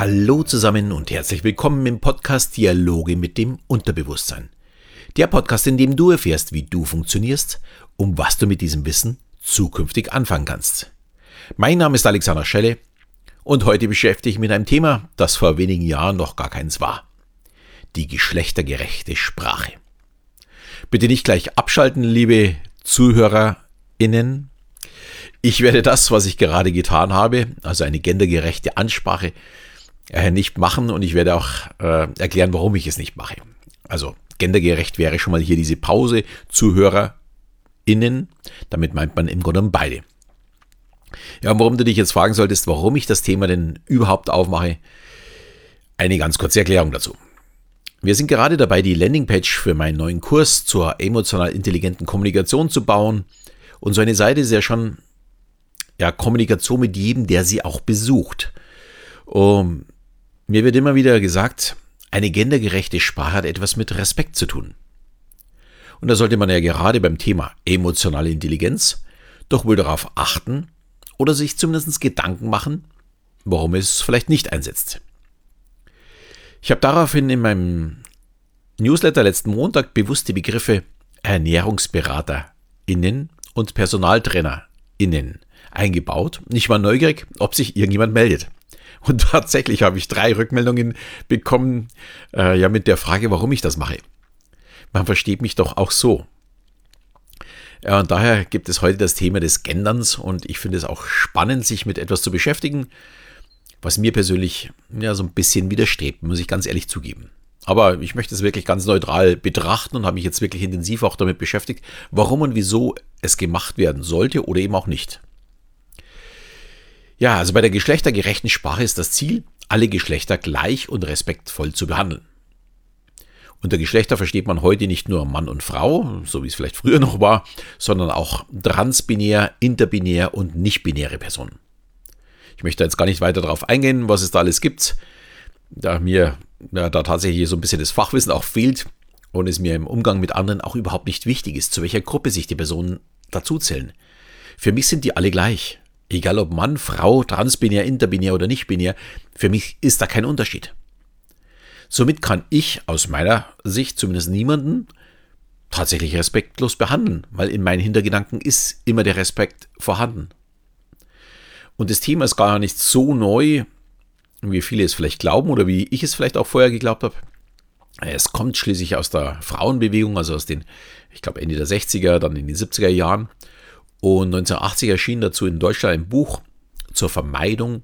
Hallo zusammen und herzlich willkommen im Podcast Dialoge mit dem Unterbewusstsein. Der Podcast, in dem du erfährst, wie du funktionierst und was du mit diesem Wissen zukünftig anfangen kannst. Mein Name ist Alexander Schelle und heute beschäftige ich mich mit einem Thema, das vor wenigen Jahren noch gar keins war. Die geschlechtergerechte Sprache. Bitte nicht gleich abschalten, liebe ZuhörerInnen. Ich werde das, was ich gerade getan habe, also eine gendergerechte Ansprache, äh, nicht machen und ich werde auch äh, erklären, warum ich es nicht mache. Also gendergerecht wäre schon mal hier diese Pause, ZuhörerInnen, damit meint man im Grunde beide. Ja, und warum du dich jetzt fragen solltest, warum ich das Thema denn überhaupt aufmache, eine ganz kurze Erklärung dazu. Wir sind gerade dabei, die Landingpage für meinen neuen Kurs zur emotional intelligenten Kommunikation zu bauen. Und so eine Seite ist ja schon ja, Kommunikation mit jedem, der sie auch besucht. Um, mir wird immer wieder gesagt, eine gendergerechte Sprache hat etwas mit Respekt zu tun. Und da sollte man ja gerade beim Thema emotionale Intelligenz doch wohl darauf achten oder sich zumindest Gedanken machen, warum es vielleicht nicht einsetzt. Ich habe daraufhin in meinem Newsletter letzten Montag bewusst die Begriffe ErnährungsberaterInnen und PersonaltrainerInnen eingebaut. Ich war neugierig, ob sich irgendjemand meldet. Und tatsächlich habe ich drei Rückmeldungen bekommen, äh, ja, mit der Frage, warum ich das mache. Man versteht mich doch auch so. Ja, und daher gibt es heute das Thema des Genderns und ich finde es auch spannend, sich mit etwas zu beschäftigen, was mir persönlich ja so ein bisschen widerstrebt, muss ich ganz ehrlich zugeben. Aber ich möchte es wirklich ganz neutral betrachten und habe mich jetzt wirklich intensiv auch damit beschäftigt, warum und wieso es gemacht werden sollte oder eben auch nicht. Ja, also bei der geschlechtergerechten Sprache ist das Ziel, alle Geschlechter gleich und respektvoll zu behandeln. Unter Geschlechter versteht man heute nicht nur Mann und Frau, so wie es vielleicht früher noch war, sondern auch transbinär, interbinär und nicht-binäre Personen. Ich möchte jetzt gar nicht weiter darauf eingehen, was es da alles gibt, da mir ja, da tatsächlich so ein bisschen das Fachwissen auch fehlt und es mir im Umgang mit anderen auch überhaupt nicht wichtig ist, zu welcher Gruppe sich die Personen dazuzählen. Für mich sind die alle gleich. Egal ob Mann, Frau, transbinär, interbinär oder nicht binär, für mich ist da kein Unterschied. Somit kann ich aus meiner Sicht zumindest niemanden tatsächlich respektlos behandeln, weil in meinen Hintergedanken ist immer der Respekt vorhanden. Und das Thema ist gar nicht so neu, wie viele es vielleicht glauben oder wie ich es vielleicht auch vorher geglaubt habe. Es kommt schließlich aus der Frauenbewegung, also aus den, ich glaube, Ende der 60er, dann in den 70er Jahren. Und 1980 erschien dazu in Deutschland ein Buch zur Vermeidung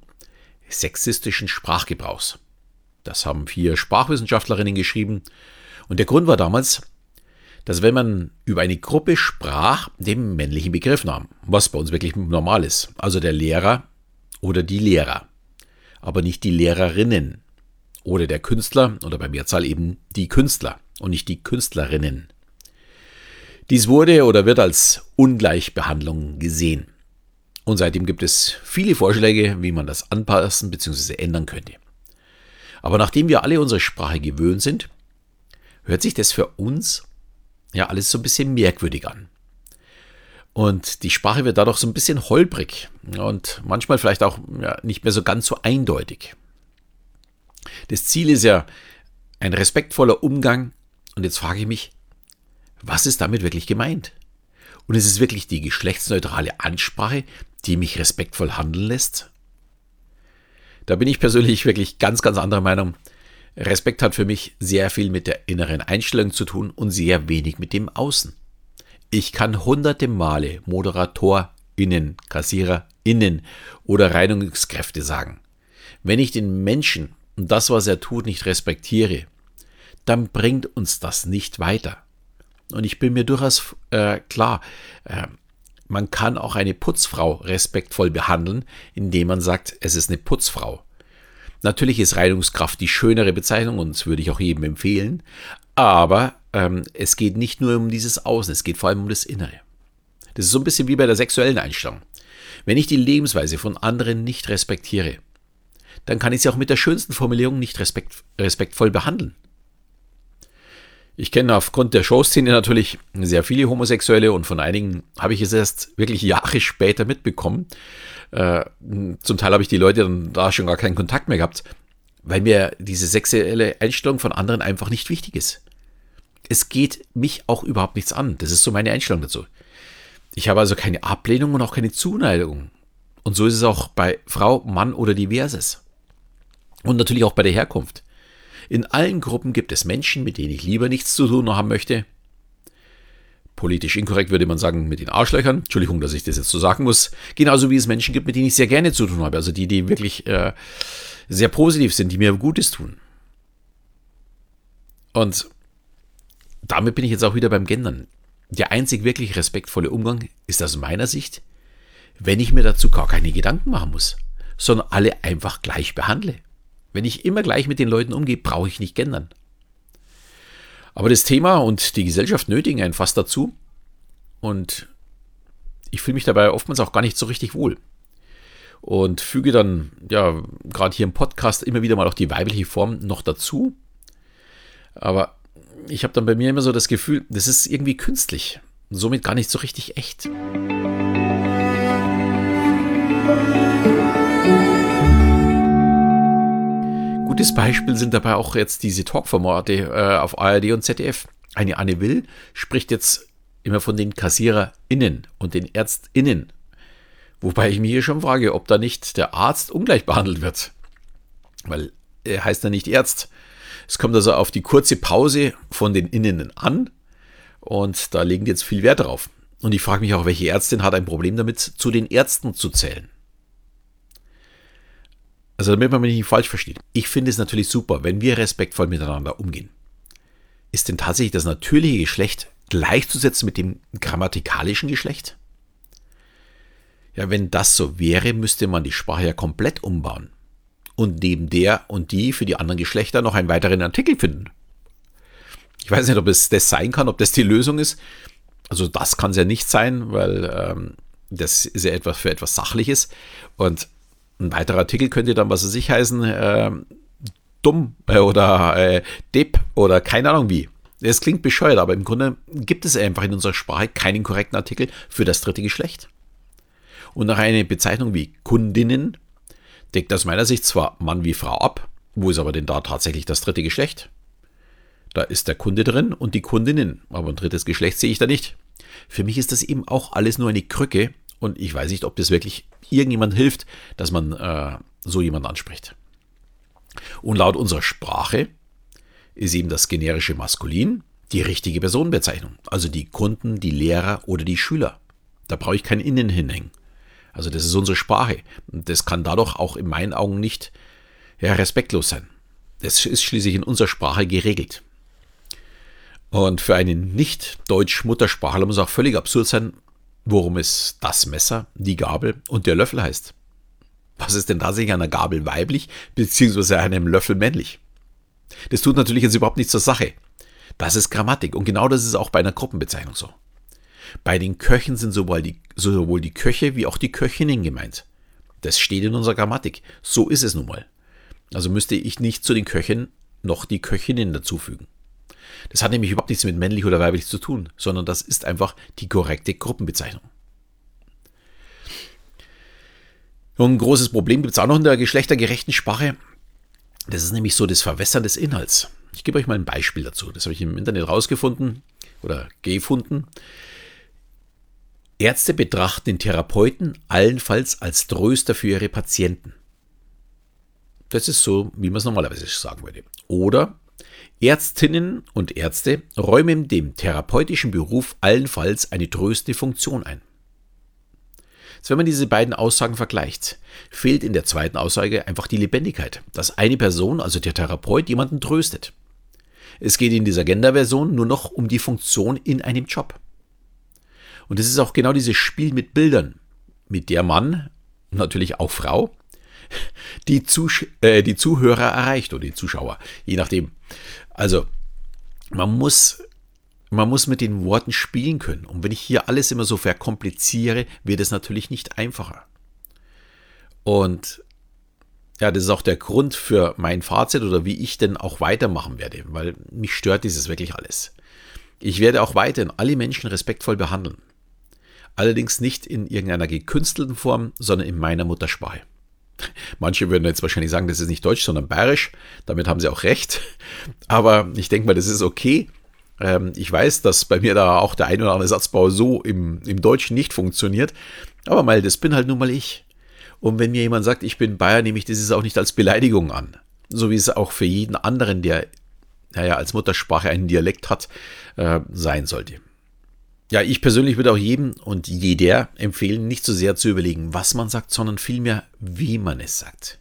sexistischen Sprachgebrauchs. Das haben vier Sprachwissenschaftlerinnen geschrieben. Und der Grund war damals, dass wenn man über eine Gruppe sprach, den männlichen Begriff nahm, was bei uns wirklich normal ist, also der Lehrer oder die Lehrer, aber nicht die Lehrerinnen oder der Künstler oder bei Mehrzahl eben die Künstler und nicht die Künstlerinnen. Dies wurde oder wird als Ungleichbehandlung gesehen. Und seitdem gibt es viele Vorschläge, wie man das anpassen bzw. ändern könnte. Aber nachdem wir alle unsere Sprache gewöhnt sind, hört sich das für uns ja alles so ein bisschen merkwürdig an. Und die Sprache wird dadurch so ein bisschen holprig und manchmal vielleicht auch ja, nicht mehr so ganz so eindeutig. Das Ziel ist ja ein respektvoller Umgang. Und jetzt frage ich mich, was ist damit wirklich gemeint? Und ist es wirklich die geschlechtsneutrale Ansprache, die mich respektvoll handeln lässt? Da bin ich persönlich wirklich ganz, ganz anderer Meinung. Respekt hat für mich sehr viel mit der inneren Einstellung zu tun und sehr wenig mit dem Außen. Ich kann hunderte Male ModeratorInnen, KassiererInnen oder Reinigungskräfte sagen. Wenn ich den Menschen und das, was er tut, nicht respektiere, dann bringt uns das nicht weiter. Und ich bin mir durchaus äh, klar, äh, man kann auch eine Putzfrau respektvoll behandeln, indem man sagt, es ist eine Putzfrau. Natürlich ist Reinigungskraft die schönere Bezeichnung und das würde ich auch jedem empfehlen, aber ähm, es geht nicht nur um dieses Außen, es geht vor allem um das Innere. Das ist so ein bisschen wie bei der sexuellen Einstellung. Wenn ich die Lebensweise von anderen nicht respektiere, dann kann ich sie auch mit der schönsten Formulierung nicht respekt, respektvoll behandeln. Ich kenne aufgrund der Showszene natürlich sehr viele Homosexuelle und von einigen habe ich es erst wirklich Jahre später mitbekommen. Äh, zum Teil habe ich die Leute dann da schon gar keinen Kontakt mehr gehabt. weil mir diese sexuelle Einstellung von anderen einfach nicht wichtig ist. Es geht mich auch überhaupt nichts an. Das ist so meine Einstellung dazu. Ich habe also keine Ablehnung und auch keine Zuneigung. Und so ist es auch bei Frau, Mann oder diverses. Und natürlich auch bei der Herkunft. In allen Gruppen gibt es Menschen, mit denen ich lieber nichts zu tun haben möchte. Politisch inkorrekt würde man sagen, mit den Arschlöchern. Entschuldigung, dass ich das jetzt so sagen muss. Genauso wie es Menschen gibt, mit denen ich sehr gerne zu tun habe. Also die, die wirklich äh, sehr positiv sind, die mir Gutes tun. Und damit bin ich jetzt auch wieder beim Gendern. Der einzig wirklich respektvolle Umgang ist aus meiner Sicht, wenn ich mir dazu gar keine Gedanken machen muss, sondern alle einfach gleich behandle. Wenn ich immer gleich mit den Leuten umgehe, brauche ich nicht gendern. Aber das Thema und die Gesellschaft nötigen einen fast dazu. Und ich fühle mich dabei oftmals auch gar nicht so richtig wohl. Und füge dann, ja, gerade hier im Podcast immer wieder mal auch die weibliche Form noch dazu. Aber ich habe dann bei mir immer so das Gefühl, das ist irgendwie künstlich. Und somit gar nicht so richtig echt. Gutes Beispiel sind dabei auch jetzt diese Talkformate äh, auf ARD und ZDF. Eine Anne Will spricht jetzt immer von den KassiererInnen und den ÄrztInnen. Wobei ich mich hier schon frage, ob da nicht der Arzt ungleich behandelt wird. Weil er heißt ja nicht Ärzt. Es kommt also auf die kurze Pause von den Innen an und da legen die jetzt viel Wert drauf. Und ich frage mich auch, welche Ärztin hat ein Problem damit, zu den Ärzten zu zählen. Also damit man mich nicht falsch versteht. Ich finde es natürlich super, wenn wir respektvoll miteinander umgehen. Ist denn tatsächlich das natürliche Geschlecht gleichzusetzen mit dem grammatikalischen Geschlecht? Ja, wenn das so wäre, müsste man die Sprache ja komplett umbauen. Und neben der und die für die anderen Geschlechter noch einen weiteren Artikel finden. Ich weiß nicht, ob es das sein kann, ob das die Lösung ist. Also das kann es ja nicht sein, weil ähm, das ist ja etwas für etwas Sachliches. Und ein weiterer Artikel könnte dann, was weiß ich, heißen, äh, dumm äh, oder äh, depp oder keine Ahnung wie. Es klingt bescheuert, aber im Grunde gibt es einfach in unserer Sprache keinen korrekten Artikel für das dritte Geschlecht. Und nach einer Bezeichnung wie Kundinnen deckt aus meiner Sicht zwar Mann wie Frau ab, wo ist aber denn da tatsächlich das dritte Geschlecht? Da ist der Kunde drin und die Kundinnen, aber ein drittes Geschlecht sehe ich da nicht. Für mich ist das eben auch alles nur eine Krücke und ich weiß nicht, ob das wirklich irgendjemand hilft, dass man äh, so jemanden anspricht. Und laut unserer Sprache ist eben das generische Maskulin die richtige Personenbezeichnung. Also die Kunden, die Lehrer oder die Schüler. Da brauche ich kein Innen hinhängen. Also das ist unsere Sprache. Und das kann dadurch auch in meinen Augen nicht ja, respektlos sein. Das ist schließlich in unserer Sprache geregelt. Und für einen Nicht-Deutsch-Muttersprachler muss auch völlig absurd sein, worum es das Messer, die Gabel und der Löffel heißt. Was ist denn tatsächlich an einer Gabel weiblich, beziehungsweise einem Löffel männlich? Das tut natürlich jetzt überhaupt nichts zur Sache. Das ist Grammatik und genau das ist auch bei einer Gruppenbezeichnung so. Bei den Köchen sind sowohl die, sowohl die Köche wie auch die Köchinnen gemeint. Das steht in unserer Grammatik. So ist es nun mal. Also müsste ich nicht zu den Köchen noch die Köchinnen dazufügen. Das hat nämlich überhaupt nichts mit männlich oder weiblich zu tun, sondern das ist einfach die korrekte Gruppenbezeichnung. Und ein großes Problem gibt es auch noch in der geschlechtergerechten Sprache. Das ist nämlich so das Verwässern des Inhalts. Ich gebe euch mal ein Beispiel dazu. Das habe ich im Internet rausgefunden oder gefunden. Ärzte betrachten den Therapeuten allenfalls als Tröster für ihre Patienten. Das ist so, wie man es normalerweise sagen würde. Oder Ärztinnen und Ärzte räumen dem therapeutischen Beruf allenfalls eine tröstende Funktion ein. Jetzt, wenn man diese beiden Aussagen vergleicht, fehlt in der zweiten Aussage einfach die Lebendigkeit, dass eine Person, also der Therapeut, jemanden tröstet. Es geht in dieser Gender-Version nur noch um die Funktion in einem Job. Und es ist auch genau dieses Spiel mit Bildern, mit der Mann, natürlich auch Frau, die, Zusch äh, die Zuhörer erreicht oder die Zuschauer, je nachdem. Also, man muss, man muss mit den Worten spielen können. Und wenn ich hier alles immer so verkompliziere, wird es natürlich nicht einfacher. Und ja, das ist auch der Grund für mein Fazit oder wie ich denn auch weitermachen werde, weil mich stört dieses wirklich alles. Ich werde auch weiterhin alle Menschen respektvoll behandeln. Allerdings nicht in irgendeiner gekünstelten Form, sondern in meiner Muttersprache. Manche würden jetzt wahrscheinlich sagen, das ist nicht Deutsch, sondern Bayerisch. Damit haben sie auch recht. Aber ich denke mal, das ist okay. Ähm, ich weiß, dass bei mir da auch der ein oder andere Satzbau so im, im Deutschen nicht funktioniert. Aber mal, das bin halt nun mal ich. Und wenn mir jemand sagt, ich bin Bayer, nehme ich das auch nicht als Beleidigung an. So wie es auch für jeden anderen, der naja, als Muttersprache einen Dialekt hat, äh, sein sollte. Ja, ich persönlich würde auch jedem und jeder empfehlen, nicht so sehr zu überlegen, was man sagt, sondern vielmehr, wie man es sagt.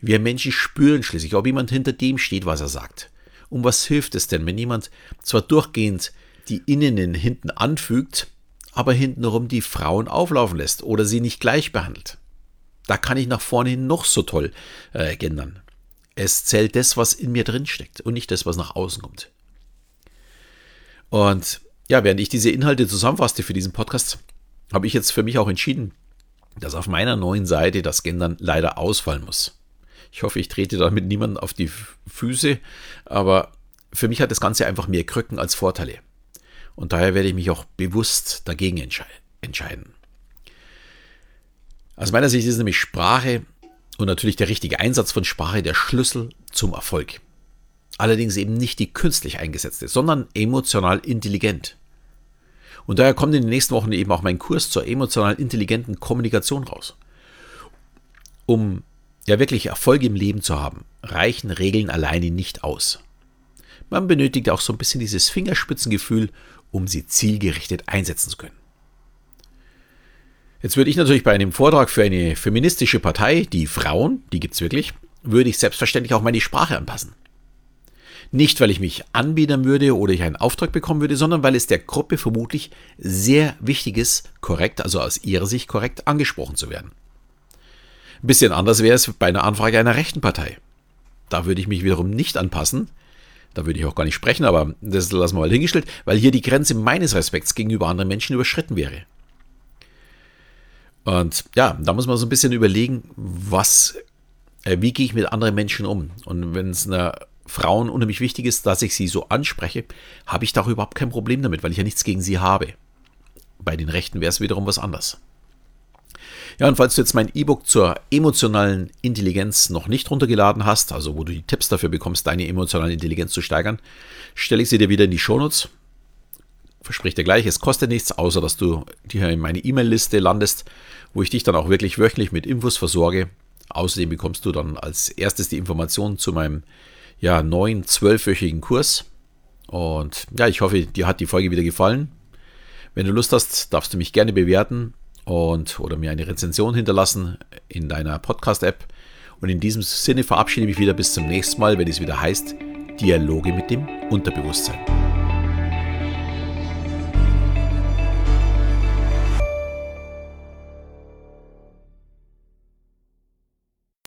Wir Menschen spüren schließlich, ob jemand hinter dem steht, was er sagt. Und was hilft es denn, wenn jemand zwar durchgehend die Innen hinten anfügt, aber hintenrum die Frauen auflaufen lässt oder sie nicht gleich behandelt? Da kann ich nach vorne hin noch so toll äh, gendern. Es zählt das, was in mir drin steckt und nicht das, was nach außen kommt. Und ja, während ich diese Inhalte zusammenfasste für diesen Podcast, habe ich jetzt für mich auch entschieden, dass auf meiner neuen Seite das Gendern leider ausfallen muss. Ich hoffe, ich trete damit niemanden auf die Füße, aber für mich hat das Ganze einfach mehr Krücken als Vorteile. Und daher werde ich mich auch bewusst dagegen entscheiden. Aus meiner Sicht ist nämlich Sprache und natürlich der richtige Einsatz von Sprache der Schlüssel zum Erfolg. Allerdings eben nicht die künstlich eingesetzte, sondern emotional intelligent. Und daher kommt in den nächsten Wochen eben auch mein Kurs zur emotional intelligenten Kommunikation raus. Um ja wirklich Erfolg im Leben zu haben, reichen Regeln alleine nicht aus. Man benötigt auch so ein bisschen dieses Fingerspitzengefühl, um sie zielgerichtet einsetzen zu können. Jetzt würde ich natürlich bei einem Vortrag für eine feministische Partei, die Frauen, die gibt es wirklich, würde ich selbstverständlich auch meine Sprache anpassen. Nicht, weil ich mich anbiedern würde oder ich einen Auftrag bekommen würde, sondern weil es der Gruppe vermutlich sehr wichtig ist, korrekt, also aus ihrer Sicht korrekt angesprochen zu werden. Ein bisschen anders wäre es bei einer Anfrage einer rechten Partei. Da würde ich mich wiederum nicht anpassen. Da würde ich auch gar nicht sprechen, aber das lassen wir mal hingestellt, weil hier die Grenze meines Respekts gegenüber anderen Menschen überschritten wäre. Und ja, da muss man so ein bisschen überlegen, was, äh, wie gehe ich mit anderen Menschen um? Und wenn es einer Frauen unheimlich wichtig ist, dass ich sie so anspreche, habe ich da auch überhaupt kein Problem damit, weil ich ja nichts gegen sie habe. Bei den Rechten wäre es wiederum was anderes. Ja, und falls du jetzt mein E-Book zur emotionalen Intelligenz noch nicht runtergeladen hast, also wo du die Tipps dafür bekommst, deine emotionale Intelligenz zu steigern, stelle ich sie dir wieder in die Shownotes. Versprich dir gleich, es kostet nichts, außer dass du hier in meine E-Mail-Liste landest, wo ich dich dann auch wirklich wöchentlich mit Infos versorge. Außerdem bekommst du dann als erstes die Informationen zu meinem ja, neuen zwölfwöchigen Kurs. Und ja, ich hoffe, dir hat die Folge wieder gefallen. Wenn du Lust hast, darfst du mich gerne bewerten und oder mir eine Rezension hinterlassen in deiner Podcast-App. Und in diesem Sinne verabschiede ich mich wieder bis zum nächsten Mal, wenn es wieder heißt Dialoge mit dem Unterbewusstsein.